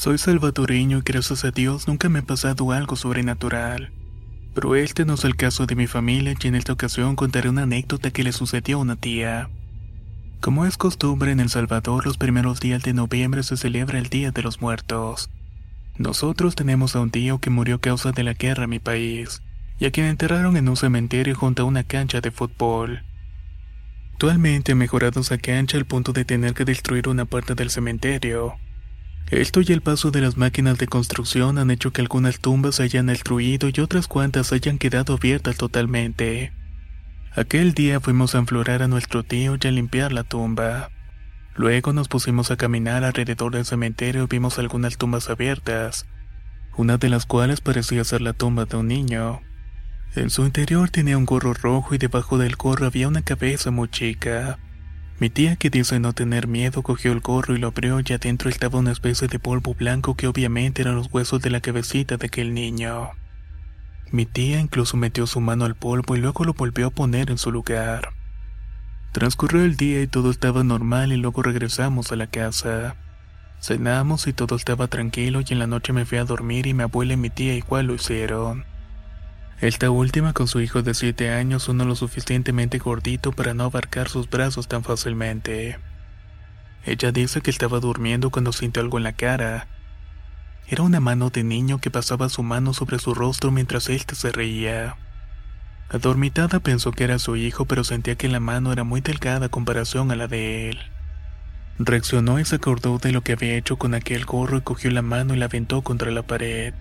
Soy salvadoreño y gracias a Dios nunca me ha pasado algo sobrenatural. Pero este no es el caso de mi familia y en esta ocasión contaré una anécdota que le sucedió a una tía. Como es costumbre en El Salvador, los primeros días de noviembre se celebra el Día de los Muertos. Nosotros tenemos a un tío que murió a causa de la guerra en mi país, y a quien enterraron en un cementerio junto a una cancha de fútbol. Actualmente ha mejorado esa cancha al punto de tener que destruir una parte del cementerio. Esto y el paso de las máquinas de construcción han hecho que algunas tumbas se hayan destruido y otras cuantas hayan quedado abiertas totalmente. Aquel día fuimos a enflorar a nuestro tío y a limpiar la tumba. Luego nos pusimos a caminar alrededor del cementerio y vimos algunas tumbas abiertas, una de las cuales parecía ser la tumba de un niño. En su interior tenía un gorro rojo y debajo del gorro había una cabeza muy chica. Mi tía, que dice no tener miedo, cogió el gorro y lo abrió y adentro estaba una especie de polvo blanco que obviamente eran los huesos de la cabecita de aquel niño. Mi tía incluso metió su mano al polvo y luego lo volvió a poner en su lugar. Transcurrió el día y todo estaba normal y luego regresamos a la casa. Cenamos y todo estaba tranquilo y en la noche me fui a dormir y mi abuela y mi tía igual lo hicieron. Esta última con su hijo de 7 años, uno lo suficientemente gordito para no abarcar sus brazos tan fácilmente. Ella dice que estaba durmiendo cuando sintió algo en la cara. Era una mano de niño que pasaba su mano sobre su rostro mientras él se reía. Adormitada pensó que era su hijo, pero sentía que la mano era muy delgada a comparación a la de él. Reaccionó y se acordó de lo que había hecho con aquel gorro y cogió la mano y la aventó contra la pared.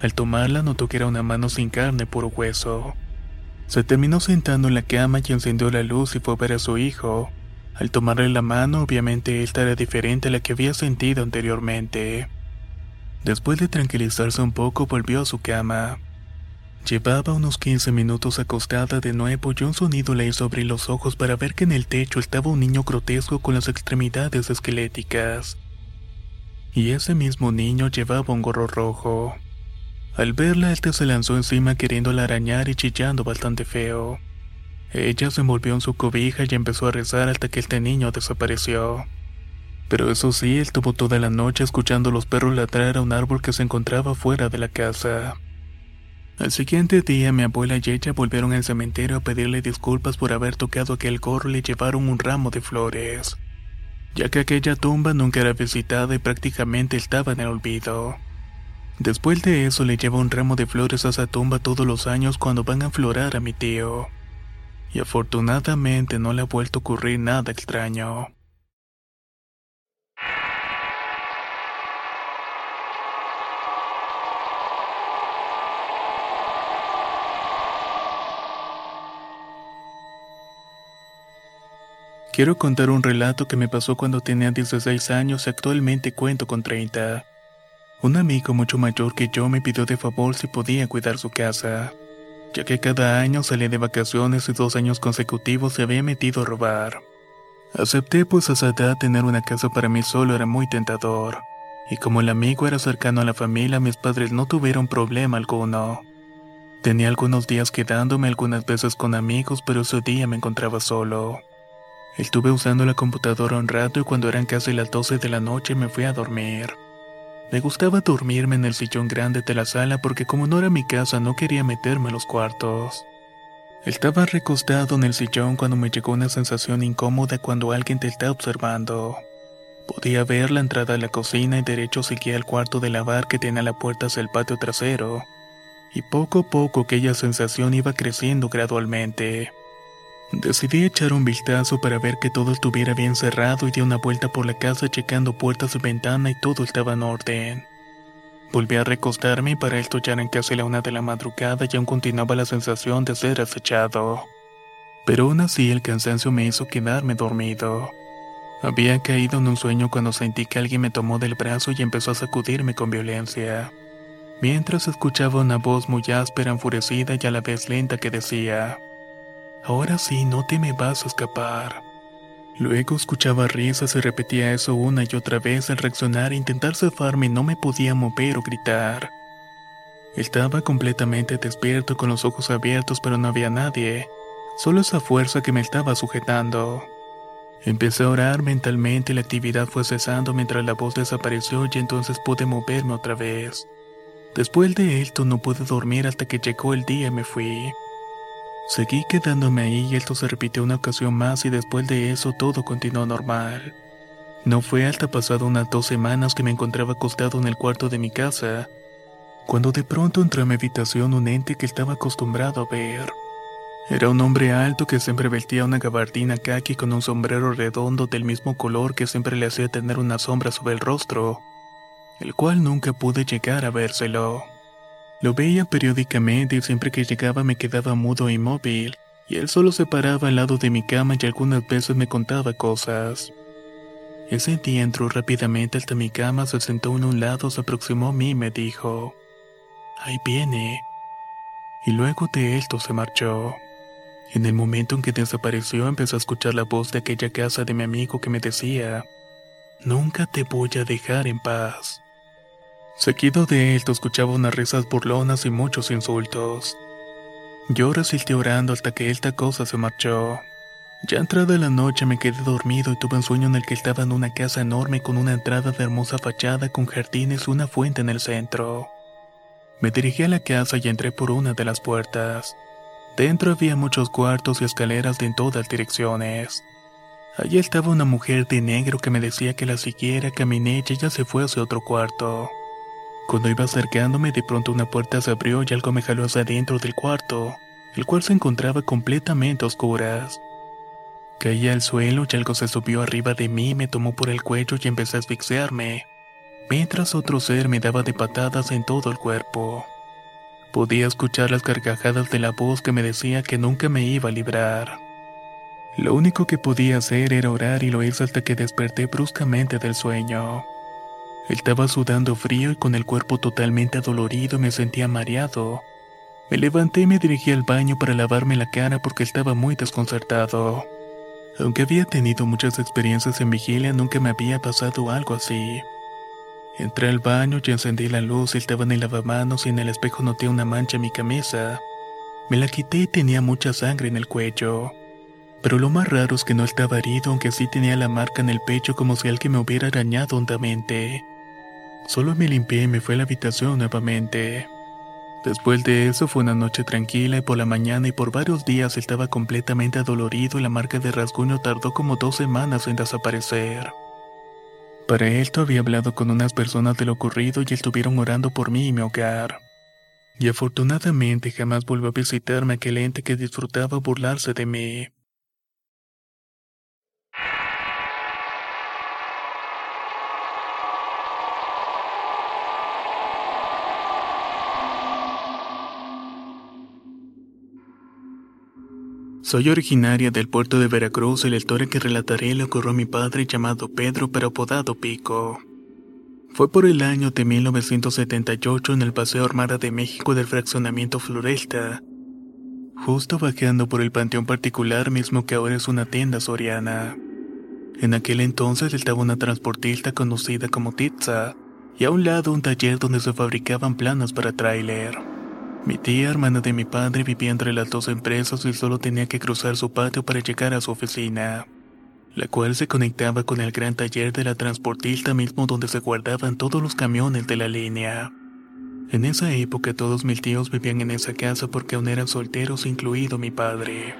Al tomarla notó que era una mano sin carne, puro hueso. Se terminó sentando en la cama y encendió la luz y fue a ver a su hijo. Al tomarle la mano, obviamente esta era diferente a la que había sentido anteriormente. Después de tranquilizarse un poco, volvió a su cama. Llevaba unos 15 minutos acostada de nuevo y un sonido le hizo abrir los ojos para ver que en el techo estaba un niño grotesco con las extremidades esqueléticas. Y ese mismo niño llevaba un gorro rojo. Al verla, este se lanzó encima queriéndola arañar y chillando bastante feo. Ella se envolvió en su cobija y empezó a rezar hasta que este niño desapareció. Pero eso sí, él estuvo toda la noche escuchando los perros ladrar a un árbol que se encontraba fuera de la casa. Al siguiente día, mi abuela y ella volvieron al cementerio a pedirle disculpas por haber tocado aquel gorro y le llevaron un ramo de flores, ya que aquella tumba nunca era visitada y prácticamente estaba en el olvido. Después de eso le lleva un ramo de flores a esa tumba todos los años cuando van a aflorar a mi tío. Y afortunadamente no le ha vuelto a ocurrir nada extraño. Quiero contar un relato que me pasó cuando tenía 16 años y actualmente cuento con 30. Un amigo mucho mayor que yo me pidió de favor si podía cuidar su casa. ya que cada año salía de vacaciones y dos años consecutivos se había metido a robar. Acepté pues a esa tener una casa para mí solo era muy tentador, y como el amigo era cercano a la familia, mis padres no tuvieron problema alguno. Tenía algunos días quedándome algunas veces con amigos, pero ese día me encontraba solo. Estuve usando la computadora un rato y cuando eran casi las 12 de la noche me fui a dormir. Me gustaba dormirme en el sillón grande de la sala porque como no era mi casa no quería meterme en los cuartos. Estaba recostado en el sillón cuando me llegó una sensación incómoda cuando alguien te está observando. Podía ver la entrada a la cocina y derecho seguía el cuarto de lavar que tenía la puerta hacia el patio trasero. Y poco a poco aquella sensación iba creciendo gradualmente. Decidí echar un vistazo para ver que todo estuviera bien cerrado y di una vuelta por la casa checando puertas y ventana y todo estaba en orden. Volví a recostarme y para esto ya eran casi la una de la madrugada y aún continuaba la sensación de ser acechado. Pero aún así el cansancio me hizo quedarme dormido. Había caído en un sueño cuando sentí que alguien me tomó del brazo y empezó a sacudirme con violencia. Mientras escuchaba una voz muy áspera, enfurecida y a la vez lenta que decía, Ahora sí, no te me vas a escapar. Luego escuchaba risas y repetía eso una y otra vez al reaccionar e intentar zafarme no me podía mover o gritar. Estaba completamente despierto con los ojos abiertos pero no había nadie, solo esa fuerza que me estaba sujetando. Empecé a orar mentalmente y la actividad fue cesando mientras la voz desapareció y entonces pude moverme otra vez. Después de esto no pude dormir hasta que llegó el día y me fui. Seguí quedándome ahí y esto se repitió una ocasión más y después de eso todo continuó normal. No fue hasta pasado unas dos semanas que me encontraba acostado en el cuarto de mi casa, cuando de pronto entró a mi habitación un ente que estaba acostumbrado a ver. Era un hombre alto que siempre vestía una gabardina khaki con un sombrero redondo del mismo color que siempre le hacía tener una sombra sobre el rostro, el cual nunca pude llegar a vérselo. Lo veía periódicamente y siempre que llegaba me quedaba mudo e inmóvil, y él solo se paraba al lado de mi cama y algunas veces me contaba cosas. Ese día entró rápidamente hasta mi cama, se sentó en un lado, se aproximó a mí y me dijo, Ahí viene. Y luego de esto se marchó. En el momento en que desapareció empezó a escuchar la voz de aquella casa de mi amigo que me decía, Nunca te voy a dejar en paz. Seguido de él, escuchaba unas risas burlonas y muchos insultos. Yo resistí orando hasta que esta cosa se marchó. Ya entrada la noche me quedé dormido y tuve un sueño en el que estaba en una casa enorme con una entrada de hermosa fachada con jardines y una fuente en el centro. Me dirigí a la casa y entré por una de las puertas. Dentro había muchos cuartos y escaleras de en todas direcciones. Allí estaba una mujer de negro que me decía que la siguiera, caminé y ella se fue hacia otro cuarto. Cuando iba acercándome, de pronto una puerta se abrió y algo me jaló hacia adentro del cuarto, el cual se encontraba completamente a oscuras. Caí al suelo y algo se subió arriba de mí, me tomó por el cuello y empecé a asfixiarme, mientras otro ser me daba de patadas en todo el cuerpo. Podía escuchar las carcajadas de la voz que me decía que nunca me iba a librar. Lo único que podía hacer era orar y lo hice hasta que desperté bruscamente del sueño. Estaba sudando frío y con el cuerpo totalmente adolorido me sentía mareado. Me levanté y me dirigí al baño para lavarme la cara porque estaba muy desconcertado. Aunque había tenido muchas experiencias en vigilia, nunca me había pasado algo así. Entré al baño y encendí la luz, estaba en el lavamanos y en el espejo noté una mancha en mi camisa. Me la quité y tenía mucha sangre en el cuello. Pero lo más raro es que no estaba herido, aunque sí tenía la marca en el pecho como si alguien me hubiera arañado hondamente. Solo me limpié y me fui a la habitación nuevamente. Después de eso fue una noche tranquila y por la mañana y por varios días estaba completamente adolorido y la marca de rasguño tardó como dos semanas en desaparecer. Para esto había hablado con unas personas de lo ocurrido y estuvieron orando por mí y mi hogar. Y afortunadamente jamás volvió a visitarme aquel ente que disfrutaba burlarse de mí. Soy originaria del puerto de Veracruz y la historia que relataré le ocurrió a mi padre llamado Pedro pero apodado Pico. Fue por el año de 1978 en el Paseo Armada de México del fraccionamiento Floresta, justo bajando por el panteón particular mismo que ahora es una tienda soriana. En aquel entonces estaba una transportista conocida como Titza, y a un lado un taller donde se fabricaban planos para tráiler. Mi tía, hermana de mi padre, vivía entre las dos empresas y solo tenía que cruzar su patio para llegar a su oficina, la cual se conectaba con el gran taller de la transportista mismo donde se guardaban todos los camiones de la línea. En esa época todos mis tíos vivían en esa casa porque aún eran solteros, incluido mi padre.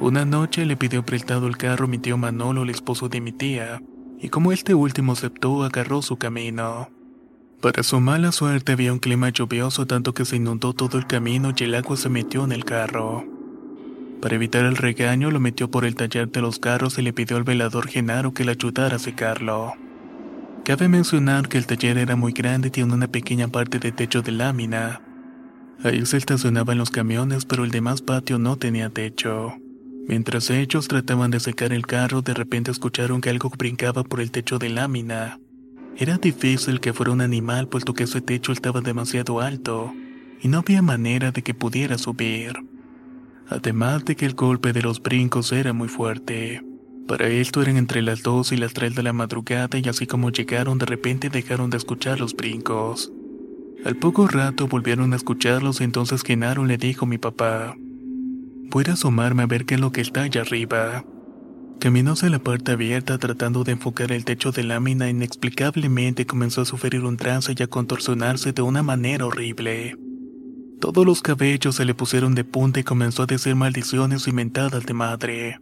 Una noche le pidió prestado el carro mi tío Manolo, el esposo de mi tía, y como este último aceptó, agarró su camino. Para su mala suerte había un clima lluvioso tanto que se inundó todo el camino y el agua se metió en el carro. Para evitar el regaño lo metió por el taller de los carros y le pidió al velador Genaro que le ayudara a secarlo. Cabe mencionar que el taller era muy grande y tiene una pequeña parte de techo de lámina. Ahí se estacionaban los camiones, pero el demás patio no tenía techo. Mientras ellos trataban de secar el carro, de repente escucharon que algo brincaba por el techo de lámina. Era difícil que fuera un animal, puesto que ese techo estaba demasiado alto, y no había manera de que pudiera subir. Además de que el golpe de los brincos era muy fuerte. Para esto eran entre las 2 y las 3 de la madrugada y así como llegaron de repente dejaron de escuchar los brincos. Al poco rato volvieron a escucharlos entonces Genaro le dijo a mi papá, voy a asomarme a ver qué es lo que está allá arriba. Caminó hacia la puerta abierta tratando de enfocar el techo de lámina inexplicablemente comenzó a sufrir un trance y a contorsionarse de una manera horrible. Todos los cabellos se le pusieron de punta y comenzó a decir maldiciones inventadas de madre.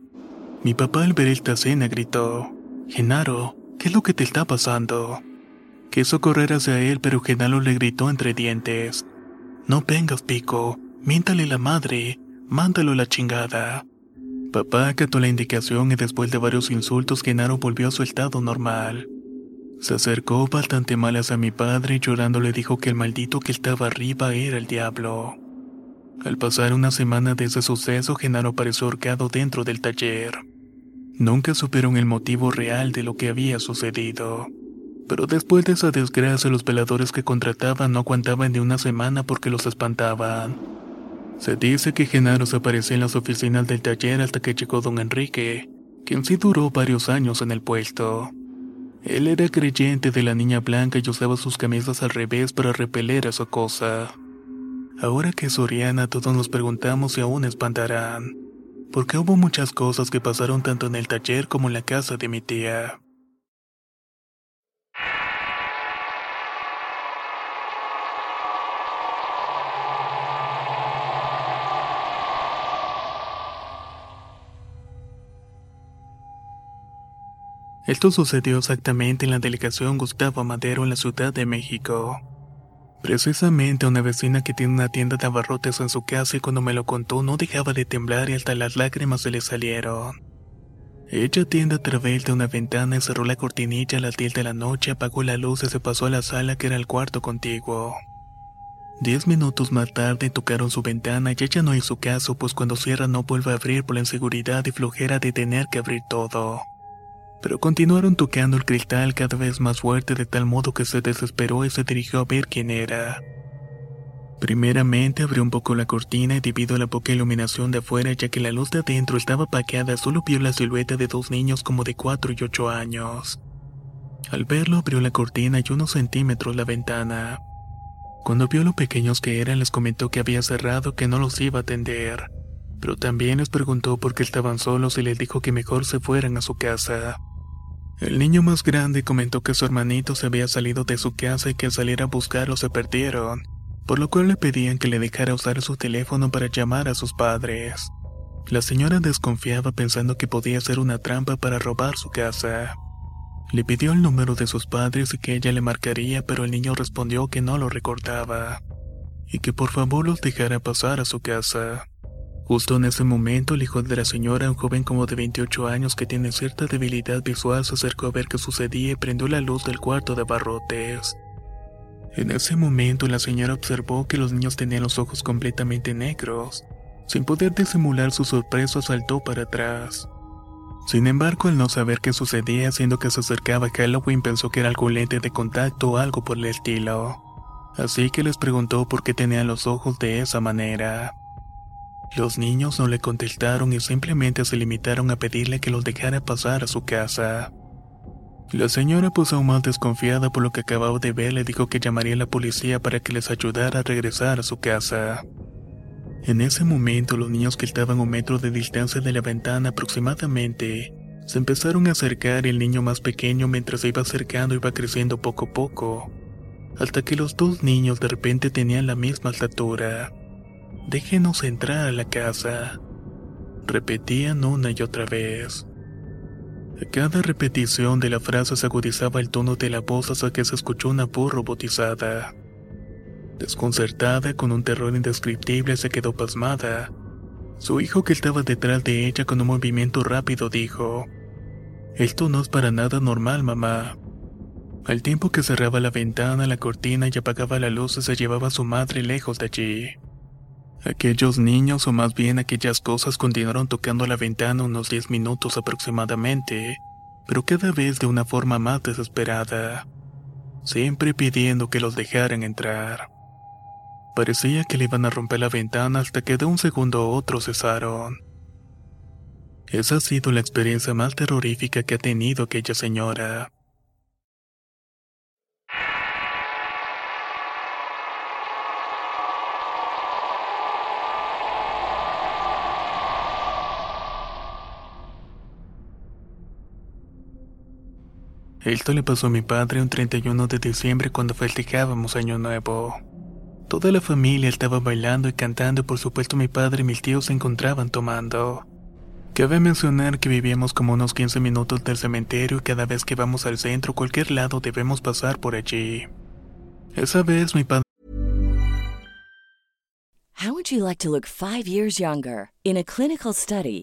Mi papá al ver esta escena gritó, Genaro, ¿qué es lo que te está pasando? Quiso correr hacia él, pero Genaro le gritó entre dientes, No vengas, Pico, miéntale la madre, mándalo la chingada. Papá acató la indicación y después de varios insultos Genaro volvió a su estado normal. Se acercó bastante mal hacia mi padre y llorando le dijo que el maldito que estaba arriba era el diablo. Al pasar una semana de ese suceso, Genaro apareció ahorcado dentro del taller. Nunca supieron el motivo real de lo que había sucedido. Pero después de esa desgracia, los veladores que contrataban no aguantaban de una semana porque los espantaban. Se dice que Genaro se apareció en las oficinas del taller hasta que llegó don Enrique, quien sí duró varios años en el puesto. Él era creyente de la niña blanca y usaba sus camisas al revés para repeler a su cosa. Ahora que es Soriana todos nos preguntamos si aún espantarán, porque hubo muchas cosas que pasaron tanto en el taller como en la casa de mi tía. Esto sucedió exactamente en la delegación Gustavo Madero en la Ciudad de México. Precisamente una vecina que tiene una tienda de abarrotes en su casa y cuando me lo contó no dejaba de temblar y hasta las lágrimas se le salieron. Ella atiende a través de una ventana y cerró la cortinilla a las 10 de la noche, apagó la luz y se pasó a la sala que era el cuarto contiguo. Diez minutos más tarde tocaron su ventana y ella no hizo caso, pues cuando cierra no vuelve a abrir por la inseguridad y flojera de tener que abrir todo pero continuaron tocando el cristal cada vez más fuerte de tal modo que se desesperó y se dirigió a ver quién era. Primeramente abrió un poco la cortina y debido a la poca iluminación de afuera ya que la luz de adentro estaba paqueada solo vio la silueta de dos niños como de 4 y 8 años. Al verlo abrió la cortina y unos centímetros la ventana. Cuando vio lo pequeños que eran les comentó que había cerrado que no los iba a atender, pero también les preguntó por qué estaban solos y les dijo que mejor se fueran a su casa. El niño más grande comentó que su hermanito se había salido de su casa y que al salir a buscarlo se perdieron, por lo cual le pedían que le dejara usar su teléfono para llamar a sus padres. La señora desconfiaba pensando que podía ser una trampa para robar su casa. Le pidió el número de sus padres y que ella le marcaría, pero el niño respondió que no lo recordaba y que por favor los dejara pasar a su casa. Justo en ese momento, el hijo de la señora, un joven como de 28 años que tiene cierta debilidad visual, se acercó a ver qué sucedía y prendió la luz del cuarto de barrotes. En ese momento, la señora observó que los niños tenían los ojos completamente negros. Sin poder disimular su sorpresa, saltó para atrás. Sin embargo, al no saber qué sucedía, siendo que se acercaba Halloween, pensó que era algún lente de contacto o algo por el estilo. Así que les preguntó por qué tenían los ojos de esa manera. Los niños no le contestaron y simplemente se limitaron a pedirle que los dejara pasar a su casa. La señora, pues aún más desconfiada por lo que acababa de ver, le dijo que llamaría a la policía para que les ayudara a regresar a su casa. En ese momento, los niños que estaban a un metro de distancia de la ventana aproximadamente, se empezaron a acercar y el niño más pequeño mientras se iba acercando iba creciendo poco a poco, hasta que los dos niños de repente tenían la misma estatura. Déjenos entrar a la casa. Repetían una y otra vez. A cada repetición de la frase se agudizaba el tono de la voz hasta que se escuchó una voz robotizada. Desconcertada, con un terror indescriptible, se quedó pasmada. Su hijo que estaba detrás de ella con un movimiento rápido dijo, Esto no es para nada normal, mamá. Al tiempo que cerraba la ventana, la cortina y apagaba la luz, se llevaba a su madre lejos de allí. Aquellos niños, o más bien aquellas cosas, continuaron tocando la ventana unos 10 minutos aproximadamente, pero cada vez de una forma más desesperada, siempre pidiendo que los dejaran entrar. Parecía que le iban a romper la ventana hasta que de un segundo a otro cesaron. Esa ha sido la experiencia más terrorífica que ha tenido aquella señora. Esto le pasó a mi padre un 31 de diciembre cuando festejábamos Año Nuevo. Toda la familia estaba bailando y cantando y por supuesto mi padre y mis tíos se encontraban tomando. Cabe mencionar que vivíamos como unos 15 minutos del cementerio y cada vez que vamos al centro cualquier lado debemos pasar por allí. Esa vez mi padre How would you like to look five years younger? In a clinical study,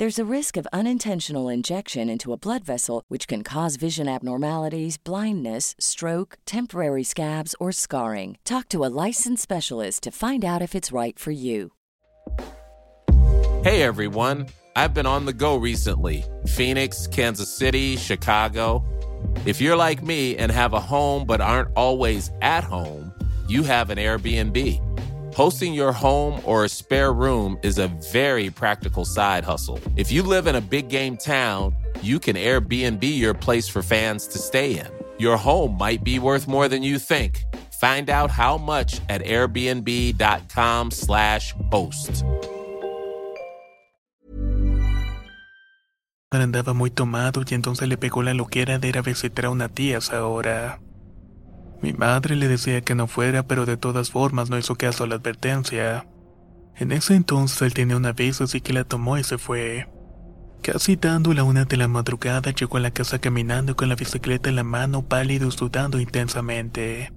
There's a risk of unintentional injection into a blood vessel, which can cause vision abnormalities, blindness, stroke, temporary scabs, or scarring. Talk to a licensed specialist to find out if it's right for you. Hey everyone, I've been on the go recently Phoenix, Kansas City, Chicago. If you're like me and have a home but aren't always at home, you have an Airbnb. Hosting your home or a spare room is a very practical side hustle. If you live in a big game town, you can Airbnb your place for fans to stay in. Your home might be worth more than you think. Find out how much at airbnb.com/slash host. andaba muy tomado y entonces le pegó la loquera de ir a visitar a una tía a esa hora. Mi madre le decía que no fuera, pero de todas formas no hizo caso a la advertencia. En ese entonces él tenía una vez, así que la tomó y se fue. Casi dando la una de la madrugada llegó a la casa caminando con la bicicleta en la mano, pálido y sudando intensamente.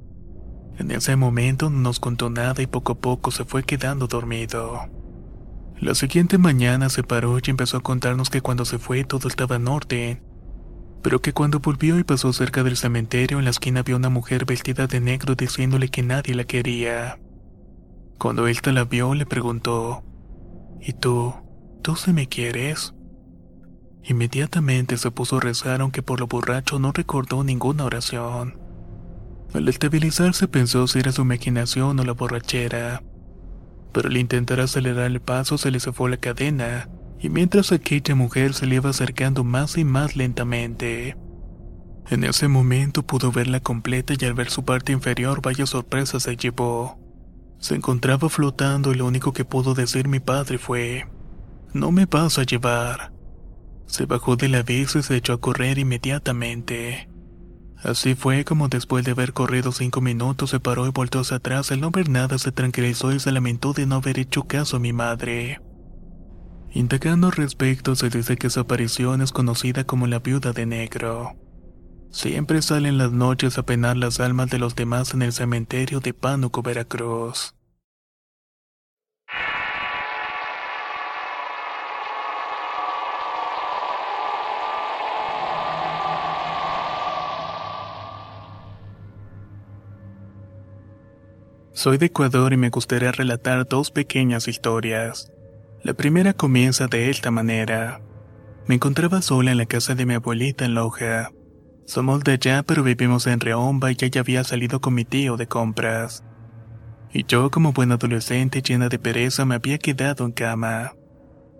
En ese momento no nos contó nada y poco a poco se fue quedando dormido. La siguiente mañana se paró y empezó a contarnos que cuando se fue todo estaba en orden, pero que cuando volvió y pasó cerca del cementerio en la esquina vio una mujer vestida de negro diciéndole que nadie la quería. Cuando él la vio le preguntó, ¿Y tú? ¿Tú se me quieres? Inmediatamente se puso a rezar aunque por lo borracho no recordó ninguna oración. Al estabilizarse pensó si era su imaginación o la borrachera, pero al intentar acelerar el paso se le zafó la cadena y mientras aquella mujer se le iba acercando más y más lentamente. En ese momento pudo verla completa y al ver su parte inferior vaya sorpresa se llevó. Se encontraba flotando y lo único que pudo decir mi padre fue, No me vas a llevar. Se bajó de la bici y se echó a correr inmediatamente. Así fue como después de haber corrido cinco minutos se paró y volteó hacia atrás. Al no ver nada se tranquilizó y se lamentó de no haber hecho caso a mi madre. Indagando al respecto, se dice que esa aparición es conocida como la viuda de negro. Siempre salen las noches a penar las almas de los demás en el cementerio de Pánuco, Veracruz. Soy de Ecuador y me gustaría relatar dos pequeñas historias. La primera comienza de esta manera. Me encontraba sola en la casa de mi abuelita en Loja. Somos de allá pero vivimos en Reomba y ella había salido con mi tío de compras. Y yo como buena adolescente llena de pereza me había quedado en cama.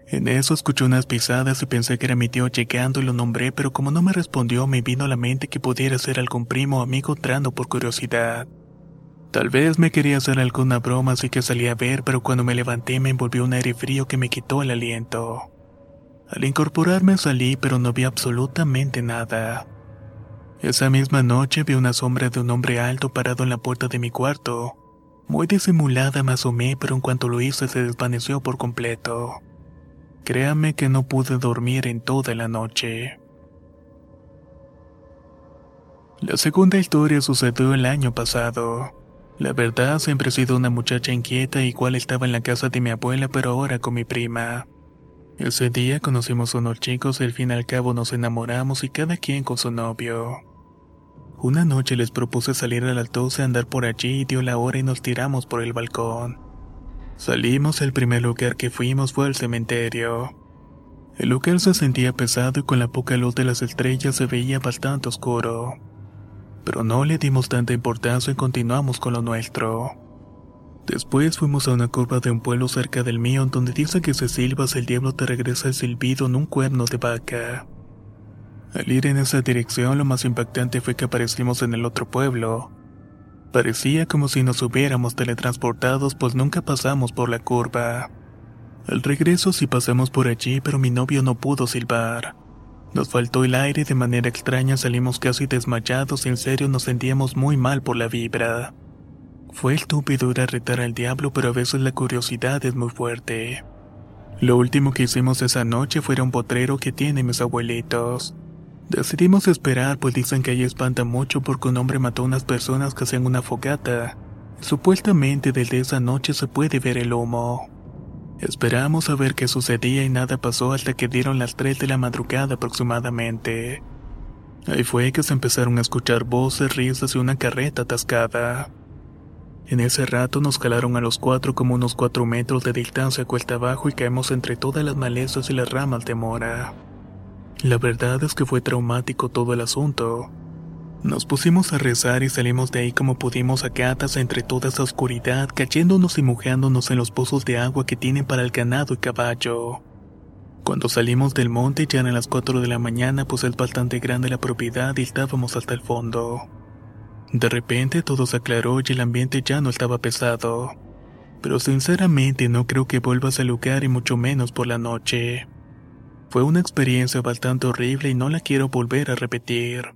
En eso escuché unas pisadas y pensé que era mi tío llegando y lo nombré, pero como no me respondió me vino a la mente que pudiera ser algún primo o amigo entrando por curiosidad. Tal vez me quería hacer alguna broma así que salí a ver, pero cuando me levanté me envolvió un aire frío que me quitó el aliento. Al incorporarme salí, pero no vi absolutamente nada. Esa misma noche vi una sombra de un hombre alto parado en la puerta de mi cuarto. Muy disimulada me asomé, pero en cuanto lo hice se desvaneció por completo. Créame que no pude dormir en toda la noche. La segunda historia sucedió el año pasado. La verdad, siempre he sido una muchacha inquieta, igual estaba en la casa de mi abuela, pero ahora con mi prima. Ese día conocimos a unos chicos y al fin y al cabo nos enamoramos y cada quien con su novio. Una noche les propuse salir a las 12 a andar por allí y dio la hora y nos tiramos por el balcón. Salimos, el primer lugar que fuimos fue al cementerio. El lugar se sentía pesado y con la poca luz de las estrellas se veía bastante oscuro pero no le dimos tanta importancia y continuamos con lo nuestro. Después fuimos a una curva de un pueblo cerca del mío donde dice que si silbas el diablo te regresa el silbido en un cuerno de vaca. Al ir en esa dirección lo más impactante fue que aparecimos en el otro pueblo. Parecía como si nos hubiéramos teletransportados pues nunca pasamos por la curva. Al regreso sí pasamos por allí pero mi novio no pudo silbar. Nos faltó el aire de manera extraña salimos casi desmayados y en serio nos sentíamos muy mal por la vibra. Fue estúpido ir a retar al diablo, pero a veces la curiosidad es muy fuerte. Lo último que hicimos esa noche fue un potrero que tienen mis abuelitos. Decidimos esperar, pues dicen que ahí espanta mucho porque un hombre mató a unas personas que hacían una fogata. Supuestamente desde esa noche se puede ver el humo. Esperamos a ver qué sucedía y nada pasó hasta que dieron las 3 de la madrugada aproximadamente. Ahí fue que se empezaron a escuchar voces, risas y una carreta atascada. En ese rato nos calaron a los cuatro como unos cuatro metros de distancia cuesta abajo y caemos entre todas las malezas y las ramas de mora. La verdad es que fue traumático todo el asunto. Nos pusimos a rezar y salimos de ahí como pudimos a catas entre toda esa oscuridad, cayéndonos y mojándonos en los pozos de agua que tienen para el ganado y caballo. Cuando salimos del monte ya eran las 4 de la mañana, pues es bastante grande la propiedad y estábamos hasta el fondo. De repente todo se aclaró y el ambiente ya no estaba pesado. Pero sinceramente no creo que vuelvas al lugar y mucho menos por la noche. Fue una experiencia bastante horrible y no la quiero volver a repetir.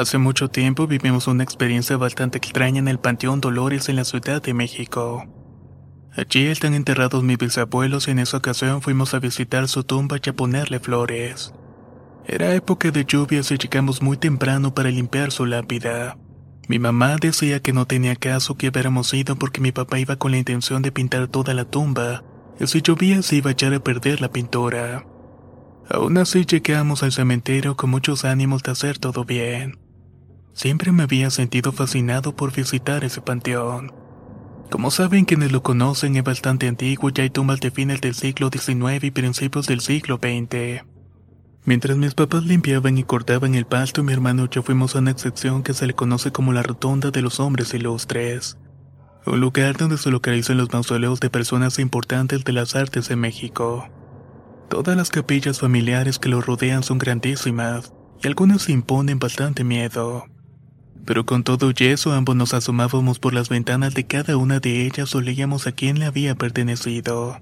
Hace mucho tiempo vivimos una experiencia bastante extraña en el Panteón Dolores en la Ciudad de México. Allí están enterrados mis bisabuelos y en esa ocasión fuimos a visitar su tumba y a ponerle flores. Era época de lluvias y llegamos muy temprano para limpiar su lápida. Mi mamá decía que no tenía caso que hubiéramos ido porque mi papá iba con la intención de pintar toda la tumba, y si llovía se iba a echar a perder la pintura. Aún así llegamos al cementerio con muchos ánimos de hacer todo bien. Siempre me había sentido fascinado por visitar ese panteón. Como saben quienes lo conocen, es bastante antiguo y hay tumbas de fines del siglo XIX y principios del siglo XX. Mientras mis papás limpiaban y cortaban el pasto, mi hermano y yo fuimos a una excepción que se le conoce como la Rotonda de los Hombres Ilustres. Un lugar donde se localizan los mausoleos de personas importantes de las artes de México. Todas las capillas familiares que lo rodean son grandísimas, y algunas imponen bastante miedo. Pero con todo y eso ambos nos asomábamos por las ventanas de cada una de ellas o leíamos a quién le había pertenecido.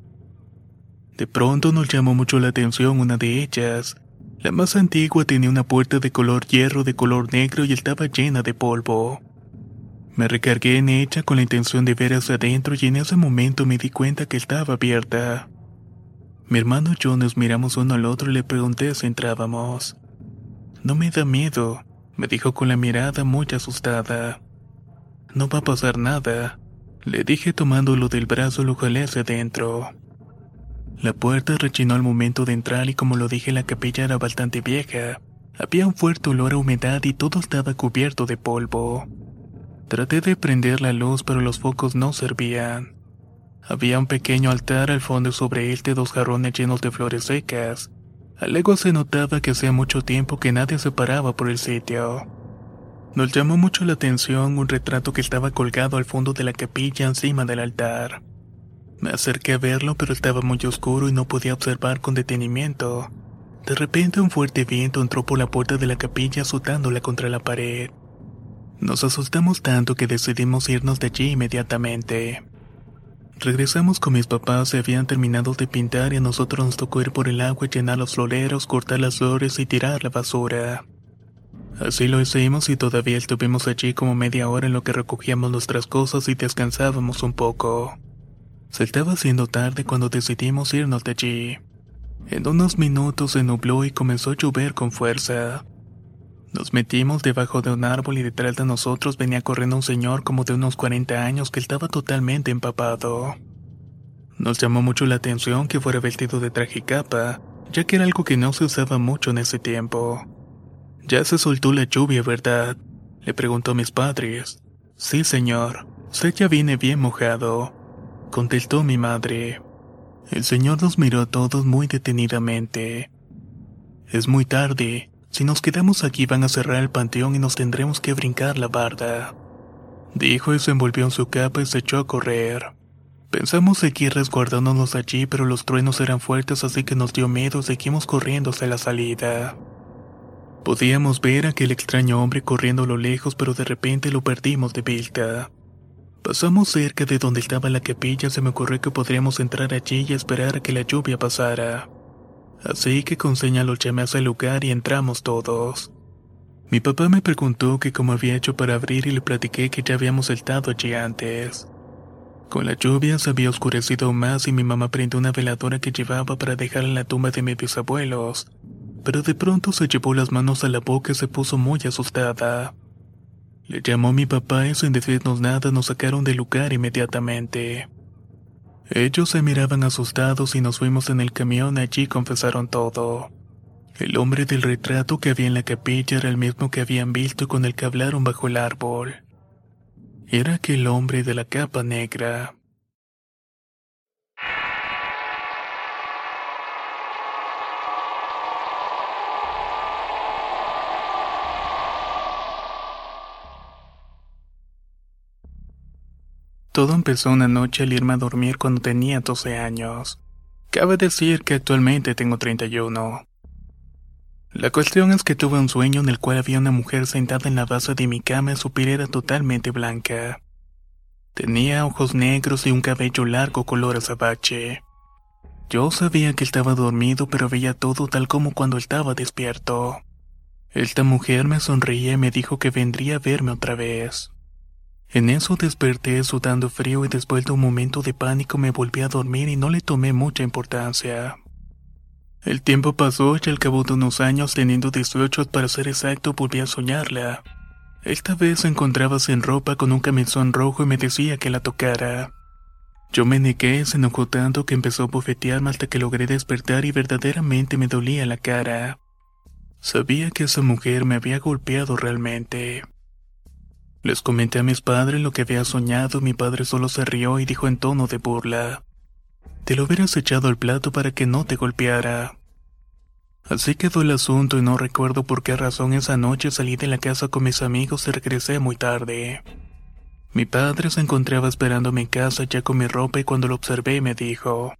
De pronto nos llamó mucho la atención una de ellas. La más antigua tenía una puerta de color hierro de color negro y estaba llena de polvo. Me recargué en ella con la intención de ver hacia adentro y en ese momento me di cuenta que estaba abierta. Mi hermano y yo nos miramos uno al otro y le pregunté si entrábamos. No me da miedo, me dijo con la mirada muy asustada. No va a pasar nada, le dije tomándolo del brazo lo jalé hacia adentro. La puerta rechinó al momento de entrar y como lo dije la capilla era bastante vieja. Había un fuerte olor a humedad y todo estaba cubierto de polvo. Traté de prender la luz pero los focos no servían. Había un pequeño altar al fondo sobre él de dos jarrones llenos de flores secas. A lejos se notaba que hacía mucho tiempo que nadie se paraba por el sitio. Nos llamó mucho la atención un retrato que estaba colgado al fondo de la capilla encima del altar. Me acerqué a verlo pero estaba muy oscuro y no podía observar con detenimiento. De repente un fuerte viento entró por la puerta de la capilla azotándola contra la pared. Nos asustamos tanto que decidimos irnos de allí inmediatamente. Regresamos con mis papás, se habían terminado de pintar y a nosotros nos tocó ir por el agua llenar los floreros, cortar las flores y tirar la basura. Así lo hicimos y todavía estuvimos allí como media hora en lo que recogíamos nuestras cosas y descansábamos un poco. Se estaba haciendo tarde cuando decidimos irnos de allí. En unos minutos se nubló y comenzó a llover con fuerza. Nos metimos debajo de un árbol y detrás de nosotros venía corriendo un señor como de unos 40 años que estaba totalmente empapado. Nos llamó mucho la atención que fuera vestido de traje y capa, ya que era algo que no se usaba mucho en ese tiempo. Ya se soltó la lluvia, ¿verdad? Le preguntó a mis padres. Sí, señor. Sé ya viene bien mojado contestó mi madre. El señor nos miró a todos muy detenidamente. Es muy tarde. Si nos quedamos aquí van a cerrar el panteón y nos tendremos que brincar la barda. Dijo y se envolvió en su capa y se echó a correr. Pensamos seguir resguardándonos allí, pero los truenos eran fuertes así que nos dio miedo y seguimos corriendo hacia la salida. Podíamos ver a aquel extraño hombre corriendo a lo lejos, pero de repente lo perdimos de vista. Pasamos cerca de donde estaba la capilla, se me ocurrió que podríamos entrar allí y esperar a que la lluvia pasara. Así que con señal lo llamé hacia el lugar y entramos todos. Mi papá me preguntó que cómo había hecho para abrir y le platiqué que ya habíamos estado allí antes. Con la lluvia se había oscurecido más y mi mamá prendió una veladora que llevaba para dejar en la tumba de mis bisabuelos, pero de pronto se llevó las manos a la boca y se puso muy asustada. Le llamó mi papá y sin decirnos nada nos sacaron del lugar inmediatamente. Ellos se miraban asustados y nos fuimos en el camión allí confesaron todo. El hombre del retrato que había en la capilla era el mismo que habían visto con el que hablaron bajo el árbol. Era aquel hombre de la capa negra. Todo empezó una noche al irme a dormir cuando tenía 12 años. Cabe decir que actualmente tengo 31. La cuestión es que tuve un sueño en el cual había una mujer sentada en la base de mi cama y su piel era totalmente blanca. Tenía ojos negros y un cabello largo color azabache. Yo sabía que estaba dormido pero veía todo tal como cuando estaba despierto. Esta mujer me sonreía y me dijo que vendría a verme otra vez. En eso desperté sudando frío y después de un momento de pánico me volví a dormir y no le tomé mucha importancia. El tiempo pasó y al cabo de unos años, teniendo 18 para ser exacto, volví a soñarla. Esta vez se encontraba sin ropa con un camisón rojo y me decía que la tocara. Yo me negué, se enojó tanto que empezó a bofetearme hasta que logré despertar y verdaderamente me dolía la cara. Sabía que esa mujer me había golpeado realmente. Les comenté a mis padres lo que había soñado, mi padre solo se rió y dijo en tono de burla. Te lo hubieras echado al plato para que no te golpeara. Así quedó el asunto y no recuerdo por qué razón esa noche salí de la casa con mis amigos y regresé muy tarde. Mi padre se encontraba esperando en casa ya con mi ropa y cuando lo observé me dijo,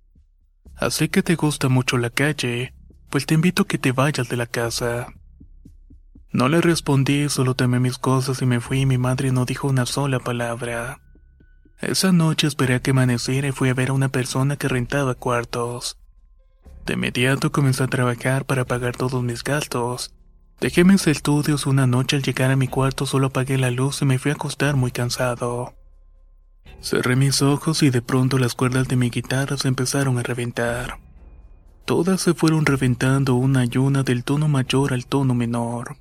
Así que te gusta mucho la calle, pues te invito a que te vayas de la casa. No le respondí, solo tomé mis cosas y me fui y mi madre no dijo una sola palabra. Esa noche esperé a que amaneciera y fui a ver a una persona que rentaba cuartos. De inmediato comencé a trabajar para pagar todos mis gastos. Dejé mis estudios una noche al llegar a mi cuarto solo apagué la luz y me fui a acostar muy cansado. Cerré mis ojos y de pronto las cuerdas de mi guitarra se empezaron a reventar. Todas se fueron reventando una y una del tono mayor al tono menor.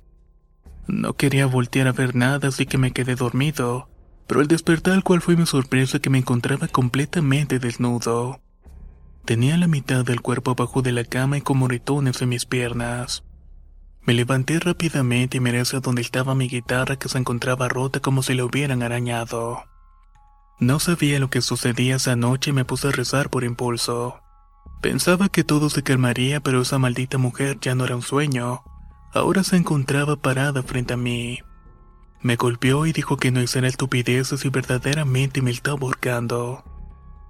No quería voltear a ver nada así que me quedé dormido, pero al despertar cual fue mi sorpresa que me encontraba completamente desnudo. Tenía la mitad del cuerpo abajo de la cama y como retones en mis piernas. Me levanté rápidamente y miré hacia donde estaba mi guitarra que se encontraba rota como si la hubieran arañado. No sabía lo que sucedía esa noche y me puse a rezar por impulso. Pensaba que todo se calmaría, pero esa maldita mujer ya no era un sueño. Ahora se encontraba parada frente a mí. Me golpeó y dijo que no hiciera estupideces y verdaderamente me estaba ahorcando.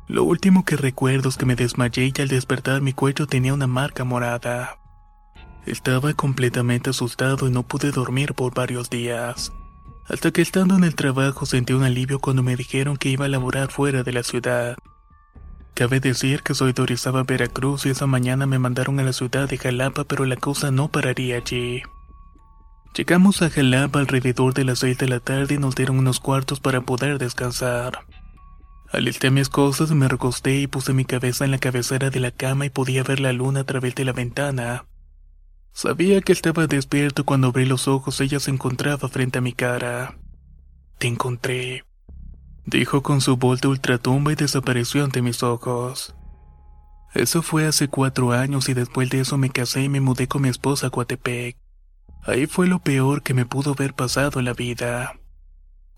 Lo último que recuerdo es que me desmayé y al despertar mi cuello tenía una marca morada. Estaba completamente asustado y no pude dormir por varios días. Hasta que estando en el trabajo sentí un alivio cuando me dijeron que iba a laborar fuera de la ciudad. Cabe decir que soy de Orizaba, Veracruz y esa mañana me mandaron a la ciudad de Jalapa pero la cosa no pararía allí. Llegamos a Jalapa alrededor de las 6 de la tarde y nos dieron unos cuartos para poder descansar. Alisté mis cosas, me recosté y puse mi cabeza en la cabecera de la cama y podía ver la luna a través de la ventana. Sabía que estaba despierto cuando abrí los ojos ella se encontraba frente a mi cara. Te encontré, dijo con su voz de ultratumba y desapareció ante mis ojos. Eso fue hace cuatro años y después de eso me casé y me mudé con mi esposa a Coatepec. Ahí fue lo peor que me pudo haber pasado en la vida.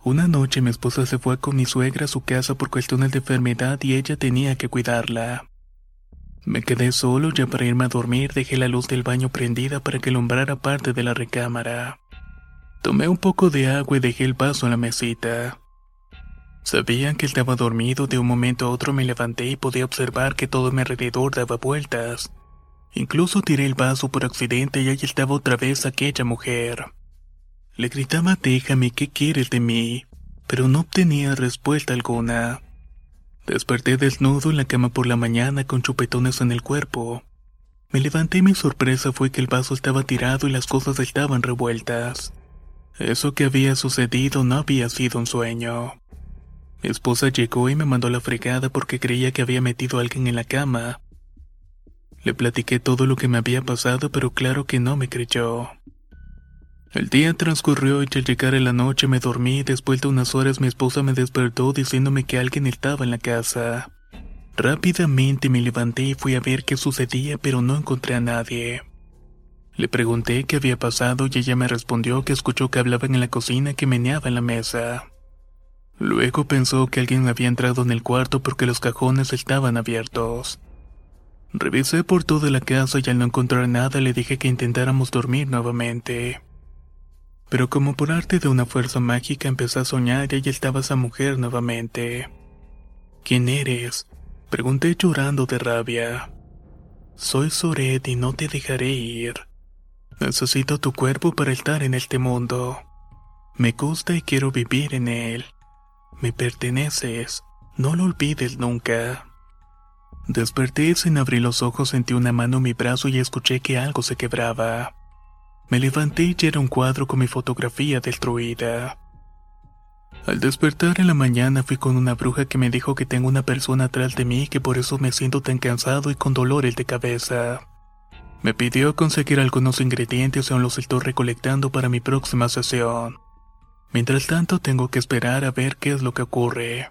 Una noche mi esposa se fue con mi suegra a su casa por cuestiones de enfermedad y ella tenía que cuidarla. Me quedé solo ya para irme a dormir dejé la luz del baño prendida para que alumbrara parte de la recámara. Tomé un poco de agua y dejé el vaso en la mesita. Sabía que estaba dormido, de un momento a otro me levanté y podía observar que todo a mi alrededor daba vueltas. Incluso tiré el vaso por accidente y ahí estaba otra vez aquella mujer. Le gritaba déjame, ¿qué quieres de mí? Pero no obtenía respuesta alguna. Desperté desnudo en la cama por la mañana con chupetones en el cuerpo. Me levanté y mi sorpresa fue que el vaso estaba tirado y las cosas estaban revueltas. Eso que había sucedido no había sido un sueño. Mi esposa llegó y me mandó la fregada porque creía que había metido a alguien en la cama. Le platiqué todo lo que me había pasado, pero claro que no me creyó. El día transcurrió y al llegar en la noche me dormí y después de unas horas mi esposa me despertó diciéndome que alguien estaba en la casa. Rápidamente me levanté y fui a ver qué sucedía pero no encontré a nadie. Le pregunté qué había pasado y ella me respondió que escuchó que hablaban en la cocina que meneaba en la mesa. Luego pensó que alguien había entrado en el cuarto porque los cajones estaban abiertos. Revisé por toda la casa y al no encontrar nada le dije que intentáramos dormir nuevamente. Pero como por arte de una fuerza mágica empecé a soñar y ahí estaba esa mujer nuevamente. ¿Quién eres? Pregunté llorando de rabia. Soy Soret y no te dejaré ir. Necesito tu cuerpo para estar en este mundo. Me gusta y quiero vivir en él. Me perteneces. No lo olvides nunca. Desperté sin abrir los ojos, sentí una mano en mi brazo y escuché que algo se quebraba. Me levanté y era un cuadro con mi fotografía destruida. Al despertar en la mañana fui con una bruja que me dijo que tengo una persona atrás de mí y que por eso me siento tan cansado y con dolores de cabeza. Me pidió conseguir algunos ingredientes y aún los estoy recolectando para mi próxima sesión. Mientras tanto tengo que esperar a ver qué es lo que ocurre.